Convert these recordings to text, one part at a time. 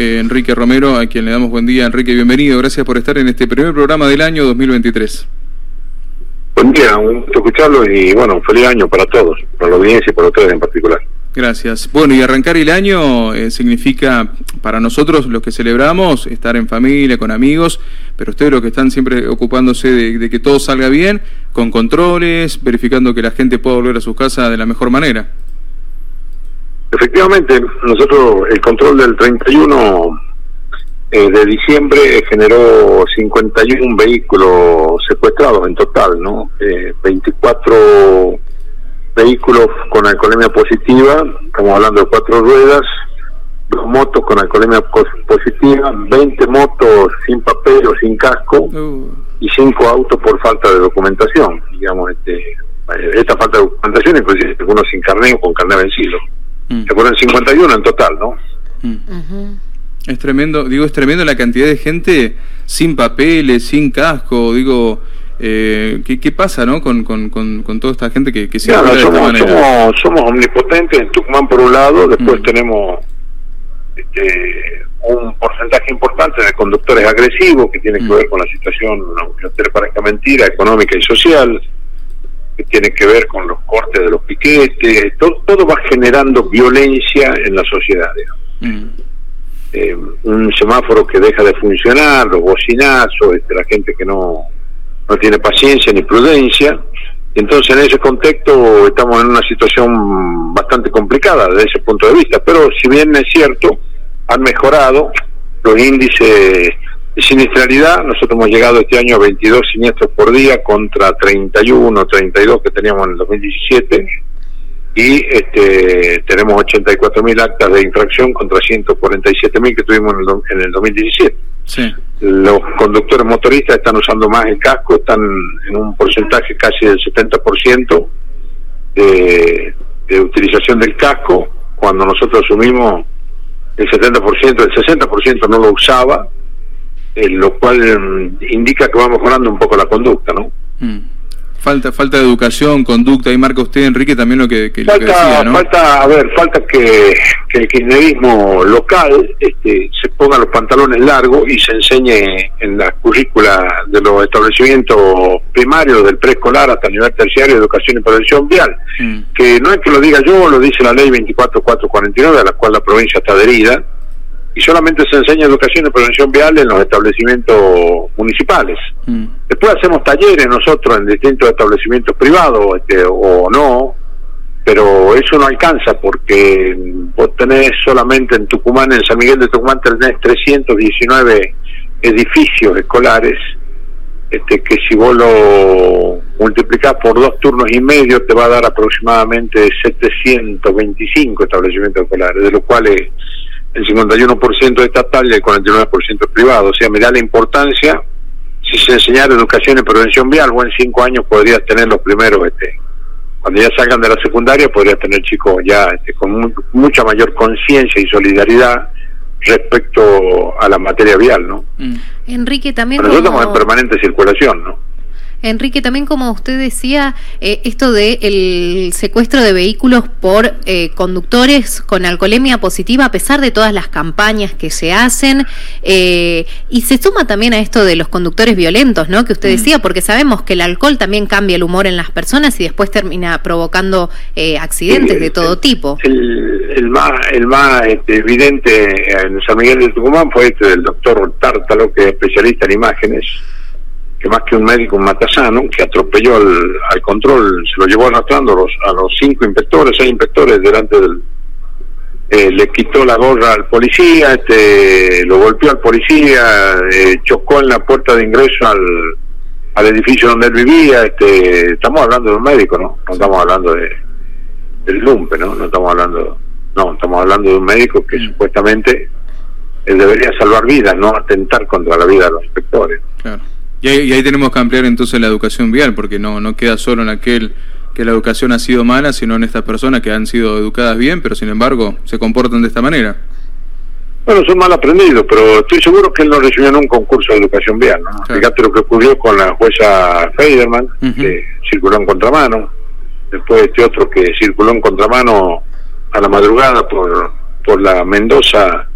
eh, Enrique Romero, a quien le damos buen día. Enrique, bienvenido. Gracias por estar en este primer programa del año 2023. Buen día, un gusto escucharlo y bueno, feliz año para todos, para la audiencia y para ustedes en particular. Gracias. Bueno, y arrancar el año eh, significa para nosotros los que celebramos estar en familia, con amigos, pero ustedes los que están siempre ocupándose de, que todo salga bien, con controles, verificando que la gente pueda volver a su casa de la mejor manera. Efectivamente, nosotros el control del 31 eh, de diciembre generó 51 vehículos secuestrados en total, ¿no? Eh, 24 vehículos con alcoholemia positiva, estamos hablando de cuatro ruedas, dos motos con alcoholemia positiva, 20 motos sin papel o sin casco uh. y cinco autos por falta de documentación. Digamos, este, esta falta de documentación inclusive algunos sin carnet o con carnet vencido. Mm. Se ponen 51 en total, ¿no? Mm. Es tremendo, digo, es tremendo la cantidad de gente sin papeles, sin casco, digo, eh, ¿qué, ¿qué, pasa ¿no? con, con, con, toda esta gente que, se somos, somos, somos, omnipotentes en Tucumán por un lado, después mm. tenemos este, un porcentaje importante de conductores agresivos que tiene que ver con la situación, aunque no parezca mentira, económica y social, que tiene que ver con los cortes de los piquetes, todo, todo va generando violencia en la sociedad. Mm. Eh, un semáforo que deja de funcionar, los bocinazos, este, la gente que no no tiene paciencia ni prudencia. Entonces, en ese contexto estamos en una situación bastante complicada desde ese punto de vista. Pero si bien es cierto, han mejorado los índices siniestralidad. Nosotros hemos llegado este año a 22 siniestros por día contra 31, 32 que teníamos en el 2017 y este, tenemos 84.000 actas de infracción contra 147.000 que tuvimos en el, en el 2017. Sí. Los conductores motoristas están usando más el casco, están en un porcentaje casi del 70% de, de utilización del casco, cuando nosotros asumimos el 70%, el 60% no lo usaba, eh, lo cual mm, indica que va mejorando un poco la conducta, ¿no? Mm. Falta, falta de educación, conducta, y marca usted, Enrique, también lo que, falta, decía, ¿no? Falta, a ver, falta que, el kirchnerismo local este, se ponga los pantalones largos y se enseñe en la currícula de los establecimientos primarios del preescolar hasta el nivel terciario educación y prevención vial. Mm. Que no es que lo diga yo, lo dice la ley 24449, a la cual la provincia está adherida, y solamente se enseña educación y prevención vial en los establecimientos municipales. Mm. Después hacemos talleres nosotros en distintos establecimientos privados este, o no, pero eso no alcanza porque vos tenés solamente en Tucumán, en San Miguel de Tucumán tenés 319 edificios escolares, este, que si vos lo multiplicás por dos turnos y medio te va a dar aproximadamente 725 establecimientos escolares, de los cuales el 51% estatal y el 49% privado. O sea, me da la importancia, si se enseñara educación y prevención vial, vos en cinco años podrías tener los primeros, este, cuando ya salgan de la secundaria, podrías tener chicos ya este, con mucha mayor conciencia y solidaridad respecto a la materia vial, ¿no? Mm. Enrique, también... nosotros estamos en permanente circulación, ¿no? Enrique, también como usted decía, eh, esto de el secuestro de vehículos por eh, conductores con alcoholemia positiva, a pesar de todas las campañas que se hacen, eh, y se suma también a esto de los conductores violentos, ¿no? Que usted decía, porque sabemos que el alcohol también cambia el humor en las personas y después termina provocando accidentes de todo tipo. El, más, el más este, evidente en San Miguel de Tucumán fue este del doctor Tártalo, que es especialista en imágenes que más que un médico, un matasano, que atropelló al, control, se lo llevó arrastrando a los, a los cinco inspectores, seis inspectores delante del... Eh, le quitó la gorra al policía, este, lo golpeó al policía, eh, chocó en la puerta de ingreso al, al edificio donde él vivía, este, estamos hablando de un médico, ¿no? No estamos hablando de del lumpe, ¿no? No estamos hablando, no, estamos hablando de un médico que supuestamente él debería salvar vidas, no atentar contra la vida de los inspectores. Claro. Y ahí, tenemos que ampliar entonces la educación vial, porque no, no queda solo en aquel que la educación ha sido mala, sino en estas personas que han sido educadas bien, pero sin embargo se comportan de esta manera. Bueno, son mal aprendidos, pero estoy seguro que él no recibió en un concurso de educación vial. ¿no? Fíjate lo que ocurrió con la jueza Feiderman, que circuló en contramano, después este otro que circuló en contramano a la madrugada por, por la Mendoza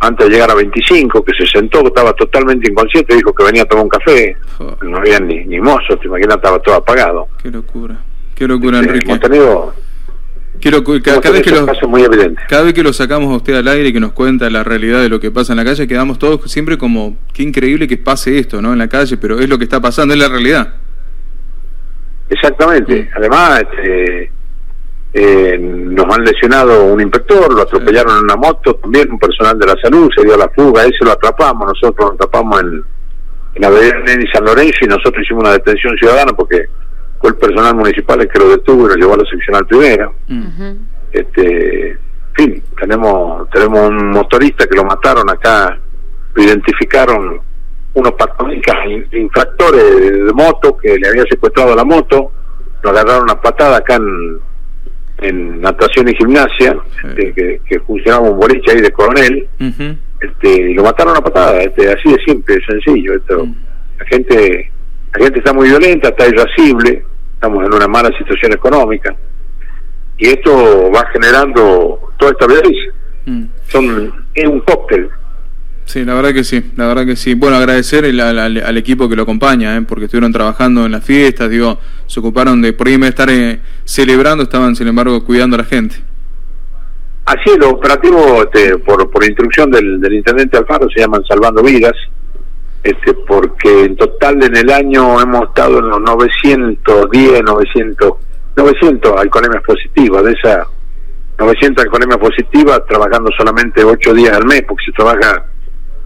antes de llegar a 25, que se sentó, estaba totalmente inconsciente, dijo que venía a tomar un café, no había ni, ni mozo, te imaginas, estaba todo apagado. Qué locura, qué locura, Enrique. Hemos tenido, Quiero, cada, vez que lo, muy cada vez que lo sacamos a usted al aire y que nos cuenta la realidad de lo que pasa en la calle, quedamos todos siempre como, qué increíble que pase esto, ¿no? En la calle, pero es lo que está pasando, es la realidad. Exactamente. Mm. Además, este, eh, nos han lesionado un inspector, lo atropellaron en una moto, también un personal de la salud, se dio a la fuga, ese lo atrapamos, nosotros lo atrapamos en, en Avenida y San Lorenzo y nosotros hicimos una detención ciudadana porque fue el personal municipal el que lo detuvo y lo llevó a la seccional primera. este, en fin, tenemos, tenemos un motorista que lo mataron acá, lo identificaron unos infractores de moto que le habían secuestrado la moto, lo agarraron a patada acá en, en natación y gimnasia, este, que, que, funcionaba un boliche ahí de coronel, este, y lo mataron a patada, este, así de simple, sencillo. Esto, La gente la gente está muy violenta, está irascible, estamos en una mala situación económica, y esto va generando toda esta violencia. Mm. Son, es un cóctel. Sí, la verdad que sí, la verdad que sí. Bueno, agradecer al, equipo que lo acompaña, ¿eh? porque estuvieron trabajando en las fiestas, digo, se ocuparon de, por ahí de estar eh, celebrando, estaban sin embargo cuidando a la gente. Así es, los operativos, este, por, por instrucción del, del intendente Alfaro, se llaman Salvando Vidas, este, porque en total en el año hemos estado en los 910, 900, 900 alcoholemias positivas, de esas 900 alcoholemias positivas, trabajando solamente 8 días al mes, porque se trabaja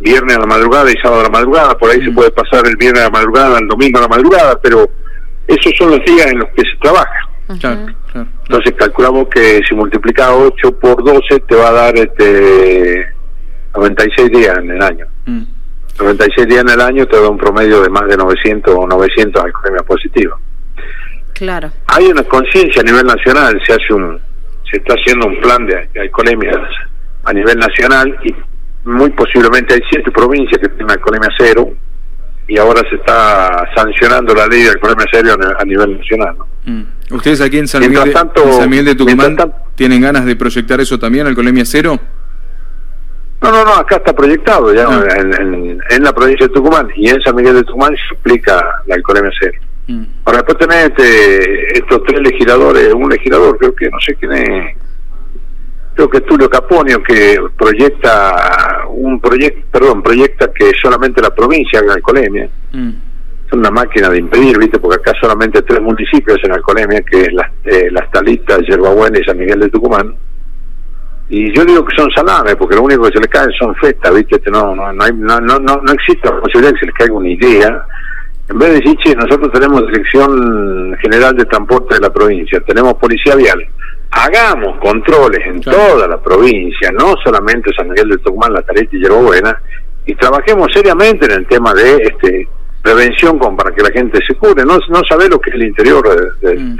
viernes a la madrugada y sábado a la madrugada, por ahí se puede pasar el viernes a la madrugada, el domingo a la madrugada, pero esos son los días en los que se trabaja. Entonces calculamos que si multiplica 8 por 12 te va a dar este 96 días en el año. Mm. 96 días en el año te da un promedio de más de 900 o 900 alcoholemias positivas. Claro. Hay una conciencia a nivel nacional, se hace un se está haciendo un plan de, alcoholemias a nivel nacional y muy posiblemente hay siete provincias que tienen alcoholemia cero y ahora se está sancionando la ley de alcoholemia cero a nivel nacional. Mm. ¿Ustedes aquí en San, Miguel, de, Tucumán tienen ganas de proyectar eso también, alcoholemia cero? No, no, no, acá está proyectado ya ah. en, la provincia de Tucumán y en San Miguel de Tucumán se aplica la alcoholemia cero. Mm. Ahora después tenés este, estos tres legisladores, un legislador creo que no sé quién es, creo que Tulio Caponio que proyecta un proyecto, perdón, proyecta que solamente la provincia haga alcoholemia. Mm. Es una máquina de impedir, ¿viste? Porque acá solamente tres municipios en alcoholemia, que es las, eh, las Talitas, Yerbabuena y San Miguel de Tucumán y yo digo que son salames porque lo único que se les cae son festas viste este, no no no, hay, no, no, no existe la posibilidad de que se les caiga una idea en vez de decir che nosotros tenemos dirección general de transporte de la provincia tenemos policía vial hagamos controles en toda la provincia no solamente San Miguel de Tucumán La Tareta y Yerbobuena y trabajemos seriamente en el tema de este prevención con para que la gente se cure no no sabe lo que es el interior de, mm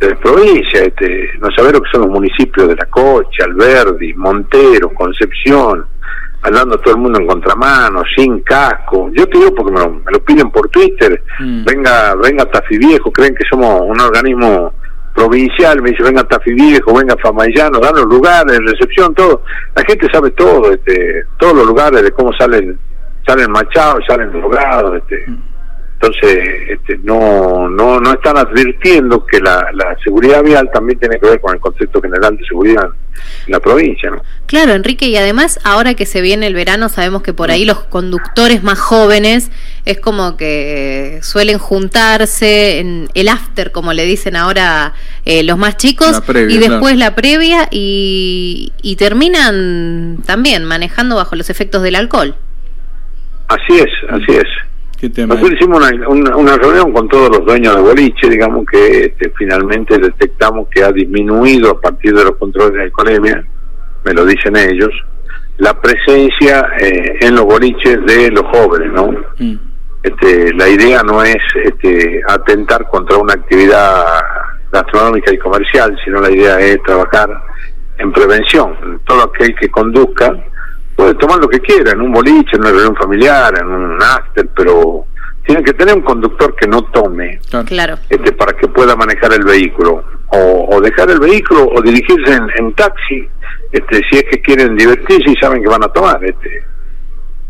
de provincia, este, no saber lo que son los municipios de La Cocha, Alberdi, Montero, Concepción, andando todo el mundo en contramano, sin casco. Yo te digo porque me lo, piden por Twitter, mm. venga, venga Tafi Viejo, creen que somos un organismo provincial, me dice venga Tafi venga Famayano, dan los lugares, recepción, todo. La gente sabe todo, este, todos los lugares de cómo salen, salen machados, salen drogados, este. Mm. Entonces, este, no, no, no están advirtiendo que la, la, seguridad vial también tiene que ver con el concepto general de seguridad en la provincia. ¿no? Claro, Enrique, y además ahora que se viene el verano, sabemos que por ahí los conductores más jóvenes es como que suelen juntarse en el after, como le dicen ahora eh, los más chicos, y después la previa y, y terminan también manejando bajo los efectos del alcohol. Así es, así es. Nosotros hicimos una, reunión con todos los dueños de boliche, digamos que este, finalmente detectamos que ha disminuido a partir de los controles de alcoholemia, me lo dicen ellos, la presencia eh, en los boliches de los jóvenes, ¿no? Mm. Este, la idea no es este, atentar contra una actividad gastronómica y comercial, sino la idea es trabajar en prevención. Todo aquel que conduzca puede tomar lo que quiera, en un boliche, en una reunión familiar, en un after, pero tiene que tener un conductor que no tome claro. este para que pueda manejar el vehículo o, dejar el vehículo o dirigirse en, taxi este, si es que quieren divertirse y saben que van a tomar. Este,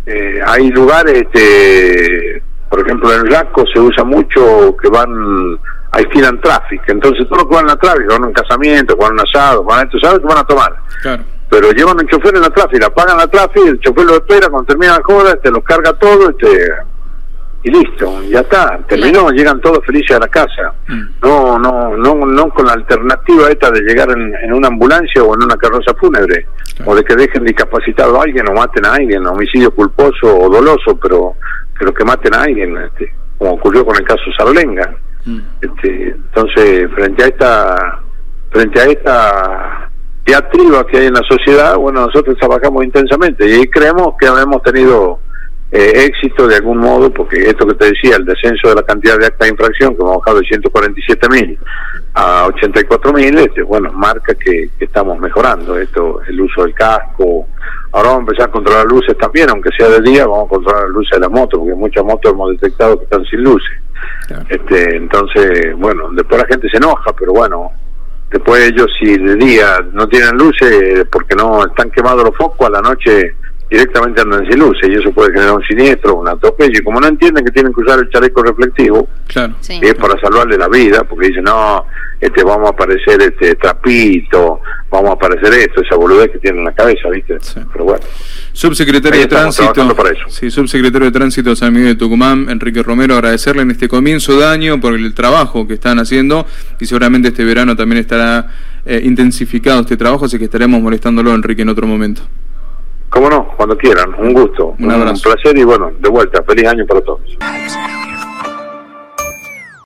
eh, hay lugares, este, por ejemplo en el Raco se usa mucho que van, alquilan tráfico, entonces todos los que van a tráfico, van a un casamiento, van a un asado, van a esto, saben que van a tomar. Pero llevan un chofer en la tráfico, pagan la tráfico, el chofer lo espera, cuando termina la joda, este, los carga todo, este, y listo, ya está, terminó, llegan todos felices a la casa. Mm. No, no, no, no con la alternativa esta de llegar en, una ambulancia o en una carroza fúnebre, o de que dejen discapacitado a alguien o maten a alguien, homicidio culposo o doloso, pero, pero que maten a alguien, este, como ocurrió con el caso Sarlenga. Mm. Este, entonces, frente a esta, frente a esta diatriba que hay en la sociedad, bueno, nosotros trabajamos intensamente y creemos que hemos tenido eh, éxito de algún modo, porque esto que te decía, el descenso de la cantidad de acta de infracción, que hemos bajado de 147 mil a 84 mil, este, bueno, marca que, estamos mejorando esto, el uso del casco. Ahora vamos a empezar a controlar luces también, aunque sea de día, vamos a controlar las luces de la moto, porque muchas motos hemos detectado que están sin luces. Este, entonces, bueno, después la gente se enoja, pero bueno, después ellos si de día no tienen luces porque no están quemados los focos, a la noche directamente andan sin luces y eso puede generar un siniestro, un atropello. Y como no entienden que tienen que usar el chaleco reflectivo, claro. es para salvarle la vida, porque dicen, no, este vamos a aparecer este trapito, vamos a aparecer esto, esa boludez que tienen en la cabeza, ¿viste? Pero bueno. Subsecretario de Tránsito, sí, subsecretario de Tránsito San Miguel de Tucumán, Enrique Romero, agradecerle en este comienzo de año por el trabajo que están haciendo y seguramente este verano también estará eh, intensificado este trabajo, así que estaremos molestándolo, Enrique, en otro momento. Cómo no, cuando quieran, un gusto, un, un placer y bueno, de vuelta, feliz año para todos.